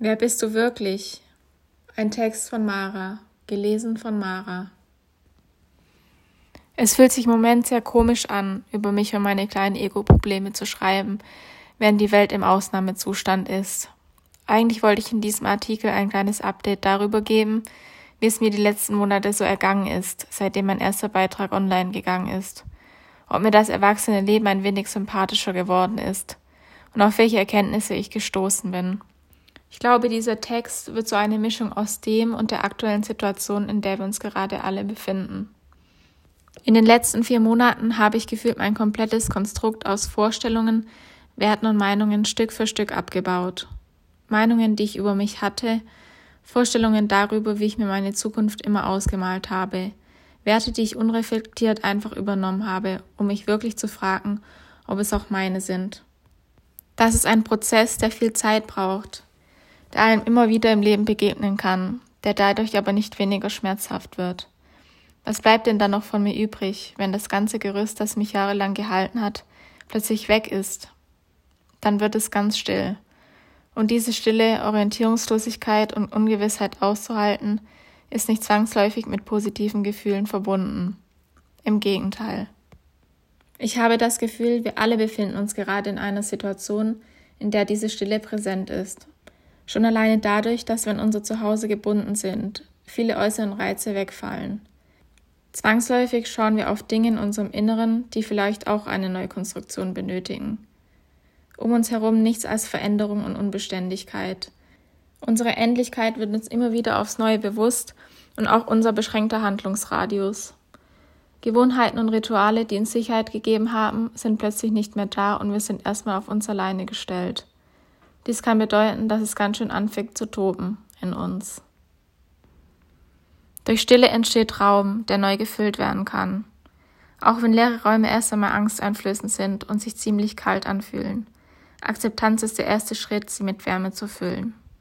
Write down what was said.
Wer bist du wirklich? Ein Text von Mara, gelesen von Mara. Es fühlt sich im Moment sehr komisch an, über mich und meine kleinen Ego-Probleme zu schreiben, während die Welt im Ausnahmezustand ist. Eigentlich wollte ich in diesem Artikel ein kleines Update darüber geben, wie es mir die letzten Monate so ergangen ist, seitdem mein erster Beitrag online gegangen ist. Ob mir das erwachsene Leben ein wenig sympathischer geworden ist und auf welche Erkenntnisse ich gestoßen bin. Ich glaube, dieser Text wird so eine Mischung aus dem und der aktuellen Situation, in der wir uns gerade alle befinden. In den letzten vier Monaten habe ich gefühlt mein komplettes Konstrukt aus Vorstellungen, Werten und Meinungen Stück für Stück abgebaut. Meinungen, die ich über mich hatte, Vorstellungen darüber, wie ich mir meine Zukunft immer ausgemalt habe, Werte, die ich unreflektiert einfach übernommen habe, um mich wirklich zu fragen, ob es auch meine sind. Das ist ein Prozess, der viel Zeit braucht, der einem immer wieder im Leben begegnen kann, der dadurch aber nicht weniger schmerzhaft wird. Was bleibt denn dann noch von mir übrig, wenn das ganze Gerüst, das mich jahrelang gehalten hat, plötzlich weg ist? Dann wird es ganz still. Und diese stille Orientierungslosigkeit und Ungewissheit auszuhalten, ist nicht zwangsläufig mit positiven Gefühlen verbunden. Im Gegenteil. Ich habe das Gefühl, wir alle befinden uns gerade in einer Situation, in der diese Stille präsent ist. Schon alleine dadurch, dass wir in unser Zuhause gebunden sind, viele äußere Reize wegfallen. Zwangsläufig schauen wir auf Dinge in unserem Inneren, die vielleicht auch eine Neukonstruktion benötigen. Um uns herum nichts als Veränderung und Unbeständigkeit. Unsere Endlichkeit wird uns immer wieder aufs Neue bewusst und auch unser beschränkter Handlungsradius. Gewohnheiten und Rituale, die uns Sicherheit gegeben haben, sind plötzlich nicht mehr da und wir sind erstmal auf uns alleine gestellt. Dies kann bedeuten, dass es ganz schön anfängt zu toben in uns. Durch Stille entsteht Raum, der neu gefüllt werden kann. Auch wenn leere Räume erst einmal angsteinflößend sind und sich ziemlich kalt anfühlen. Akzeptanz ist der erste Schritt, sie mit Wärme zu füllen.